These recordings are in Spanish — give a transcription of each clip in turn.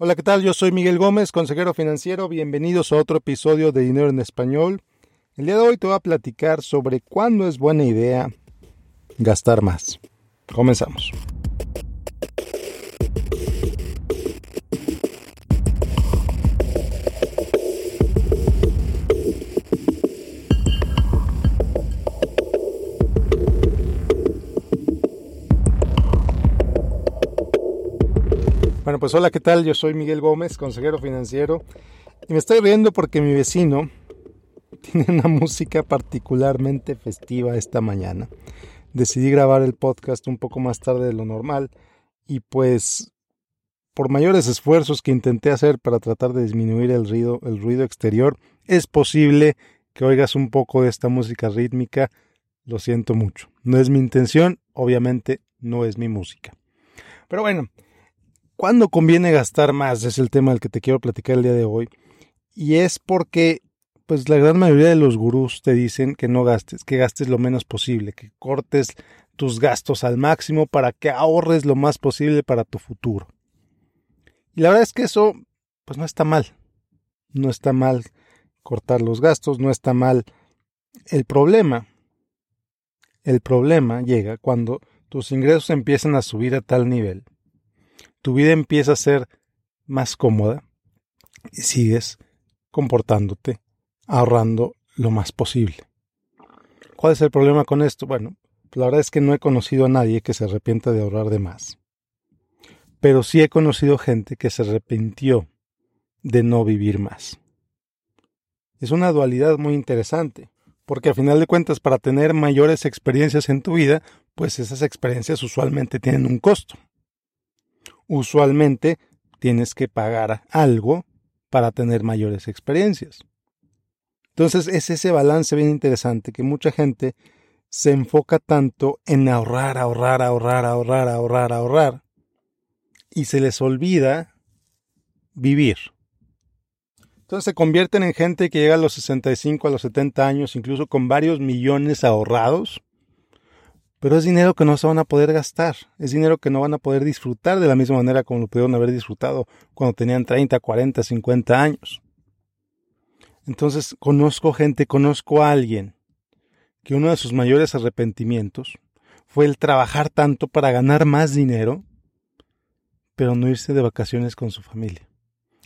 Hola, ¿qué tal? Yo soy Miguel Gómez, consejero financiero. Bienvenidos a otro episodio de Dinero en Español. El día de hoy te voy a platicar sobre cuándo es buena idea gastar más. Comenzamos. Bueno, pues hola, ¿qué tal? Yo soy Miguel Gómez, consejero financiero, y me estoy riendo porque mi vecino tiene una música particularmente festiva esta mañana. Decidí grabar el podcast un poco más tarde de lo normal y pues por mayores esfuerzos que intenté hacer para tratar de disminuir el ruido, el ruido exterior, es posible que oigas un poco de esta música rítmica. Lo siento mucho. No es mi intención, obviamente no es mi música. Pero bueno, ¿Cuándo conviene gastar más? Es el tema del que te quiero platicar el día de hoy. Y es porque, pues la gran mayoría de los gurús te dicen que no gastes, que gastes lo menos posible, que cortes tus gastos al máximo para que ahorres lo más posible para tu futuro. Y la verdad es que eso, pues no está mal. No está mal cortar los gastos, no está mal. El problema, el problema llega cuando tus ingresos empiezan a subir a tal nivel tu vida empieza a ser más cómoda y sigues comportándote, ahorrando lo más posible. ¿Cuál es el problema con esto? Bueno, la verdad es que no he conocido a nadie que se arrepienta de ahorrar de más. Pero sí he conocido gente que se arrepintió de no vivir más. Es una dualidad muy interesante, porque a final de cuentas para tener mayores experiencias en tu vida, pues esas experiencias usualmente tienen un costo usualmente tienes que pagar algo para tener mayores experiencias. Entonces es ese balance bien interesante que mucha gente se enfoca tanto en ahorrar, ahorrar, ahorrar, ahorrar, ahorrar, ahorrar, y se les olvida vivir. Entonces se convierten en gente que llega a los 65, a los 70 años, incluso con varios millones ahorrados, pero es dinero que no se van a poder gastar, es dinero que no van a poder disfrutar de la misma manera como lo pudieron haber disfrutado cuando tenían 30, 40, 50 años. Entonces conozco gente, conozco a alguien que uno de sus mayores arrepentimientos fue el trabajar tanto para ganar más dinero, pero no irse de vacaciones con su familia.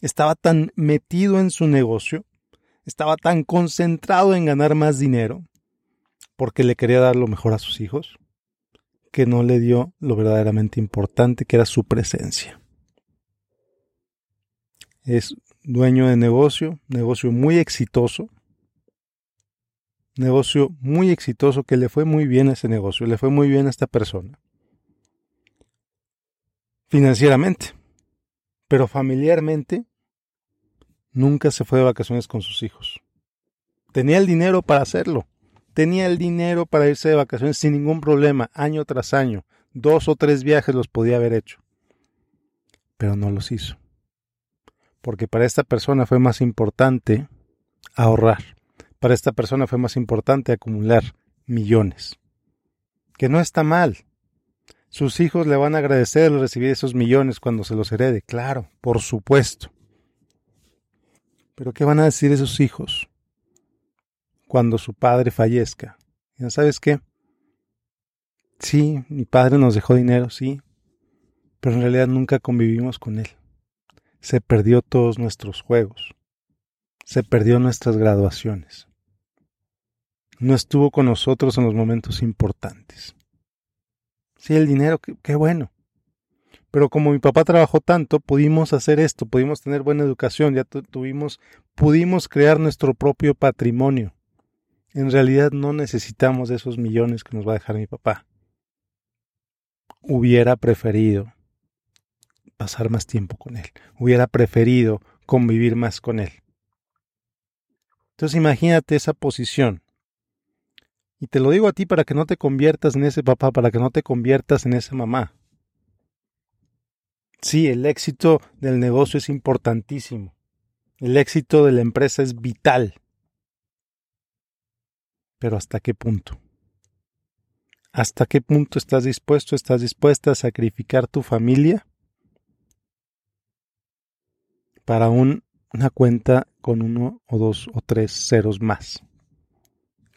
Estaba tan metido en su negocio, estaba tan concentrado en ganar más dinero, porque le quería dar lo mejor a sus hijos, que no le dio lo verdaderamente importante, que era su presencia. Es dueño de negocio, negocio muy exitoso, negocio muy exitoso que le fue muy bien a ese negocio, le fue muy bien a esta persona. Financieramente, pero familiarmente nunca se fue de vacaciones con sus hijos. Tenía el dinero para hacerlo, Tenía el dinero para irse de vacaciones sin ningún problema, año tras año. Dos o tres viajes los podía haber hecho. Pero no los hizo. Porque para esta persona fue más importante ahorrar. Para esta persona fue más importante acumular millones. Que no está mal. Sus hijos le van a agradecer recibir esos millones cuando se los herede. Claro, por supuesto. Pero ¿qué van a decir esos hijos? Cuando su padre fallezca. ¿Ya sabes qué? Sí, mi padre nos dejó dinero, sí, pero en realidad nunca convivimos con él. Se perdió todos nuestros juegos. Se perdió nuestras graduaciones. No estuvo con nosotros en los momentos importantes. Sí, el dinero, qué, qué bueno. Pero como mi papá trabajó tanto, pudimos hacer esto, pudimos tener buena educación, ya tuvimos, pudimos crear nuestro propio patrimonio. En realidad no necesitamos esos millones que nos va a dejar mi papá. Hubiera preferido pasar más tiempo con él. Hubiera preferido convivir más con él. Entonces imagínate esa posición. Y te lo digo a ti para que no te conviertas en ese papá, para que no te conviertas en esa mamá. Sí, el éxito del negocio es importantísimo. El éxito de la empresa es vital. Pero ¿hasta qué punto? ¿Hasta qué punto estás dispuesto, estás dispuesta a sacrificar tu familia para una cuenta con uno o dos o tres ceros más.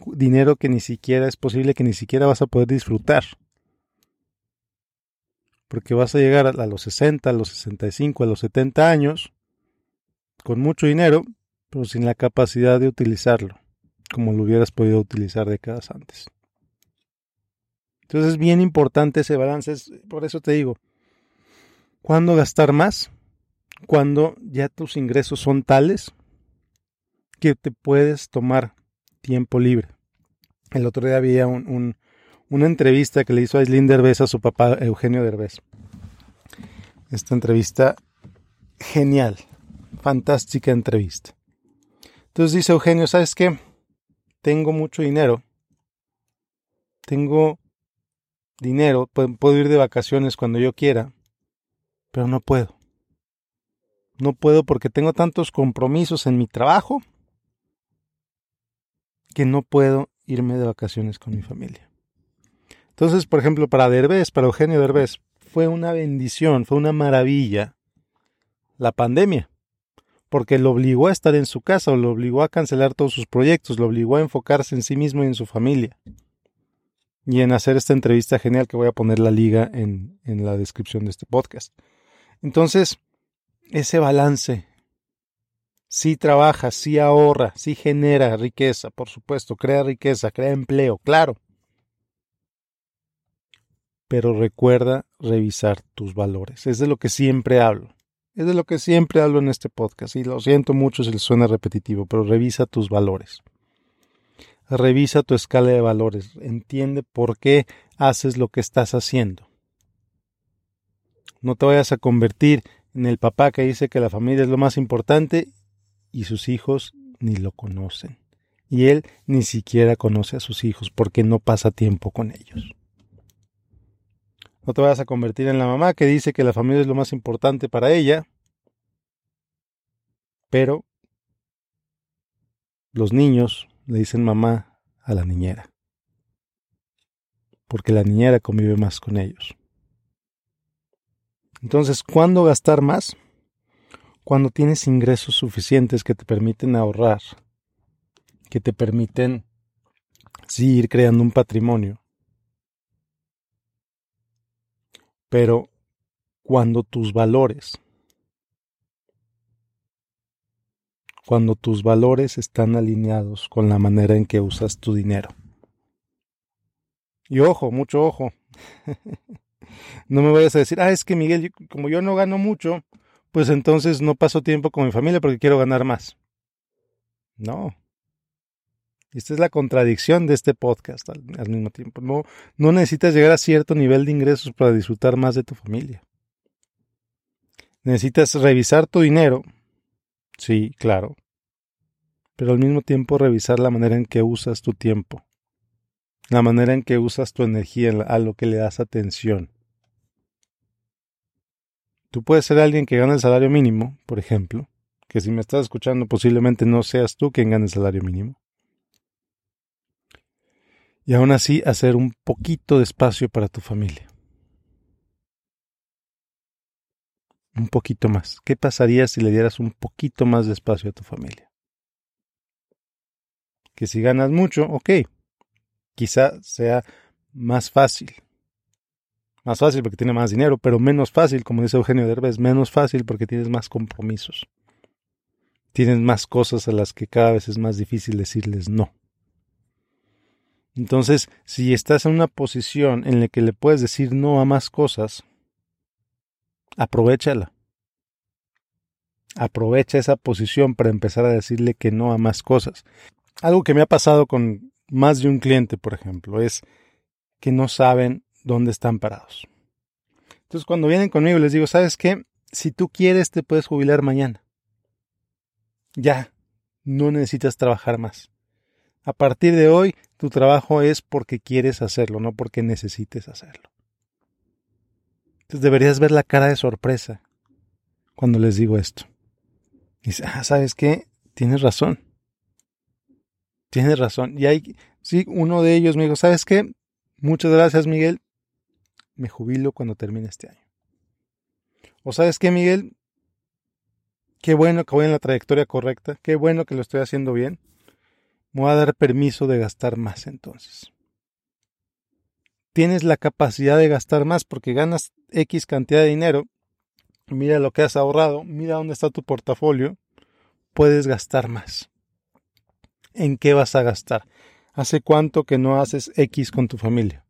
Dinero que ni siquiera es posible que ni siquiera vas a poder disfrutar. Porque vas a llegar a los 60, a los 65, a los 70 años con mucho dinero, pero sin la capacidad de utilizarlo, como lo hubieras podido utilizar décadas antes. Entonces es bien importante ese balance, por eso te digo, ¿cuándo gastar más? Cuando ya tus ingresos son tales que te puedes tomar tiempo libre. El otro día había una entrevista que le hizo Aislinn Derbez a su papá Eugenio Derbez. Esta entrevista genial, fantástica entrevista. Entonces dice Eugenio, ¿sabes qué? Tengo mucho dinero. Tengo dinero, puedo ir de vacaciones cuando yo quiera, pero no puedo. No puedo porque tengo tantos compromisos en mi trabajo que no puedo irme de vacaciones con mi familia. Entonces, por ejemplo, para Derbez, para Eugenio Derbez, fue una bendición, fue una maravilla la pandemia, porque lo obligó a estar en su casa, lo obligó a cancelar todos sus proyectos, lo obligó a enfocarse en sí mismo y en su familia y en hacer esta entrevista genial que voy a poner la liga en, en la descripción de este podcast. Entonces, ese balance, sí trabaja, sí ahorra, sí genera riqueza, por supuesto, crea riqueza, crea empleo, claro. Pero recuerda revisar tus valores. Es de lo que siempre hablo. Es de lo que siempre hablo en este podcast. Y lo siento mucho si les suena repetitivo, pero revisa tus valores. Revisa tu escala de valores, entiende por qué haces lo que estás haciendo. No te vayas a convertir en el papá que dice que la familia es lo más importante y sus hijos ni lo conocen. Y él ni siquiera conoce a sus hijos porque no pasa tiempo con ellos. No te vayas a convertir en la mamá que dice que la familia es lo más importante para ella, pero los niños le dicen mamá a la niñera, porque la niñera convive más con ellos. Entonces, ¿cuándo gastar más? Cuando tienes ingresos suficientes que te permiten ahorrar, que te permiten sí ir creando un patrimonio. Pero cuando tus valores cuando tus valores están alineados con la manera en que usas tu dinero. Y ojo, mucho ojo. no me vayas a decir, ah, es que Miguel, como yo no gano mucho, pues entonces no paso tiempo con mi familia porque quiero ganar más. No. Esta es la contradicción de este podcast al, mismo tiempo. No, no necesitas llegar a cierto nivel de ingresos para disfrutar más de tu familia. Necesitas revisar tu dinero Sí, claro. Pero al mismo tiempo revisar la manera en que usas tu tiempo, la manera en que usas tu energía, a lo que le das atención. Tú puedes ser alguien que gana el salario mínimo, por ejemplo, que si me estás escuchando posiblemente no seas tú quien gane el salario mínimo. Y aún así hacer un poquito de espacio para tu familia. un poquito más. ¿Qué pasaría si le dieras un poquito más de espacio a tu familia? Que si ganas mucho, ok, quizá sea más fácil. Más fácil porque tiene más dinero, pero menos fácil, como dice Eugenio Derbez, menos fácil porque tienes más compromisos. Tienes más cosas a las que cada vez es más difícil decirles no. Entonces, si estás en una posición en la que le puedes decir no a más cosas, aprovechala. Aprovecha esa posición para empezar a decirle que no a más cosas. Algo que me ha pasado con más de un cliente, por ejemplo, es que no saben dónde están parados. Entonces, cuando vienen conmigo, les digo, ¿sabes qué? Si tú quieres, te puedes jubilar mañana. Ya, no necesitas trabajar más. A partir de hoy, tu trabajo es porque quieres hacerlo, no porque necesites hacerlo. Entonces deberías ver la cara de sorpresa cuando les digo esto. Dice, ah, ¿sabes qué? Tienes razón. Tienes razón. Y hay, sí, uno de ellos me dijo, ¿sabes qué? Muchas gracias, Miguel. Me jubilo cuando termine este año. O sabes qué, Miguel? qué bueno que voy en la trayectoria correcta, qué bueno que lo estoy haciendo bien. Me voy a dar permiso de gastar más entonces. Tienes la capacidad de gastar más porque ganas X cantidad de dinero. Mira lo que has ahorrado, mira dónde está tu portafolio. Puedes gastar más. ¿En qué vas a gastar? ¿Hace cuánto que no haces X con tu familia?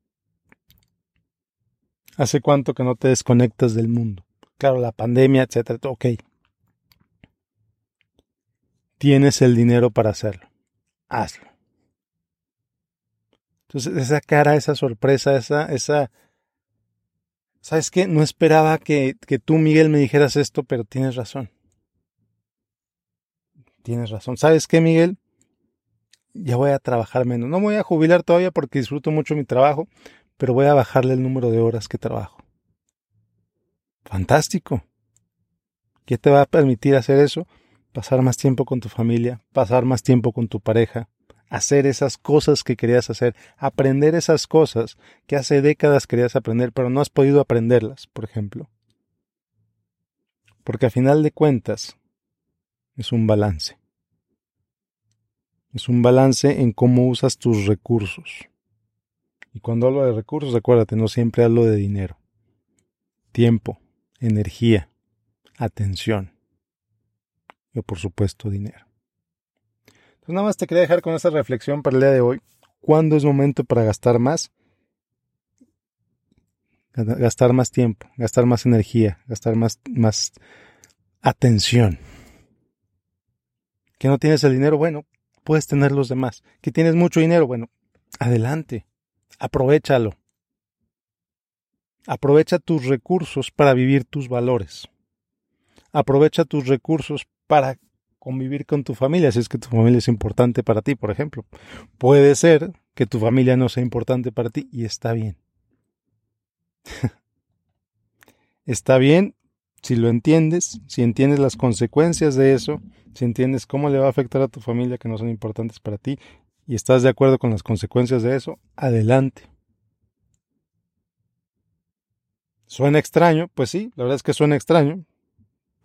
¿Hace cuánto que no te desconectas del mundo? Claro, la pandemia, etcétera. Ok. Tienes el dinero para hacerlo. Hazlo. Entonces, esa cara, esa sorpresa, esa, esa, ¿sabes qué? No esperaba que, que tú, Miguel, me dijeras esto, pero tienes razón. Tienes razón. ¿Sabes qué, Miguel? Ya voy a trabajar menos. No me voy a jubilar todavía porque disfruto mucho mi trabajo, pero voy a bajarle el número de horas que trabajo. Fantástico. ¿Qué te va a permitir hacer eso? Pasar más tiempo con tu familia, pasar más tiempo con tu pareja, hacer esas cosas que querías hacer, aprender esas cosas que hace décadas querías aprender, pero no has podido aprenderlas, por ejemplo. Porque a final de cuentas es un balance. Es un balance en cómo usas tus recursos. Y cuando hablo de recursos, acuérdate, no siempre hablo de dinero. Tiempo, energía, atención y por supuesto dinero. Entonces nada más te quería dejar con esta reflexión para el día de hoy. ¿Cuándo es momento para gastar más? Gastar más tiempo, gastar más energía, gastar más, más atención. Que no tienes el dinero, bueno, puedes tener los demás. Que tienes mucho dinero, bueno, adelante aprovechalo. Aprovecha tus recursos para vivir tus valores. Aprovecha tus recursos para convivir con tu familia, si es que tu familia es importante para ti, por ejemplo. Puede ser que tu familia no sea importante para ti y está bien. está bien si lo entiendes, si entiendes las consecuencias de eso, si entiendes cómo le va a afectar a tu familia que no son importantes para ti y estás de acuerdo con las consecuencias de eso, adelante. ¿Suena extraño? Pues sí, la verdad es que suena extraño,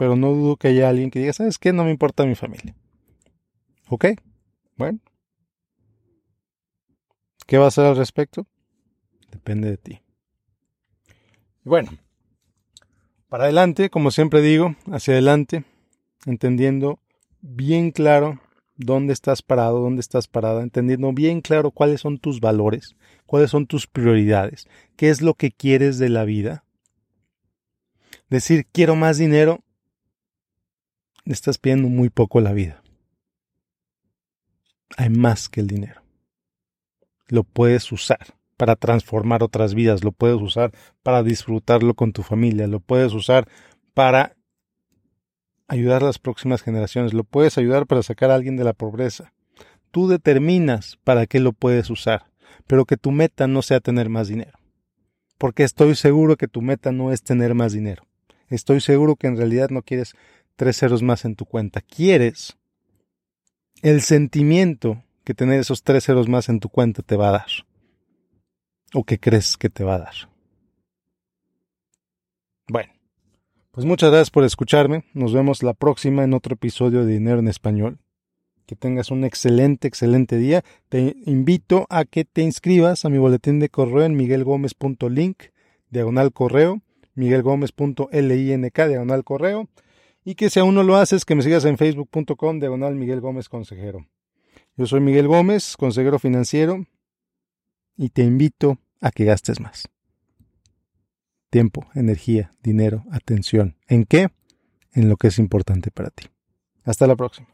pero no dudo que haya alguien que diga, ¿sabes qué? No me importa mi familia. ¿Ok? Bueno. ¿Qué va a hacer al respecto? Depende de ti. Bueno, para adelante, como siempre digo, hacia adelante, entendiendo bien claro dónde estás parado, dónde estás parada, entendiendo bien claro cuáles son tus valores, cuáles son tus prioridades, qué es lo que quieres de la vida. Decir quiero más dinero, estás pidiendo muy poco la vida. Hay más que el dinero. Lo puedes usar para transformar otras vidas, lo puedes usar para disfrutarlo con tu familia, lo puedes usar para ayudar a las próximas generaciones, lo puedes ayudar para sacar a alguien de la pobreza. Tú determinas para qué lo puedes usar, pero que tu meta no sea tener más dinero. Porque estoy seguro que tu meta no es tener más dinero. Estoy seguro que en realidad no quieres tres ceros más en tu cuenta. Quieres el sentimiento que tener esos tres ceros más en tu cuenta te va a dar. O que crees que te va a dar. Bueno, pues muchas gracias por escucharme. Nos vemos la próxima en otro episodio de Dinero en Español. Que tengas un excelente, excelente día. Te invito a que te inscribas a mi boletín de correo en miguelgomez.link, diagonal correo, miguelgomez.link, diagonal correo. Y que si aún no lo haces, que me sigas en facebook.com, diagonal Miguel Gómez Consejero. Yo soy Miguel Gómez, consejero financiero, y te invito a que gastes más tiempo, energía, dinero, atención. ¿En qué? En lo que es importante para ti. Hasta la próxima.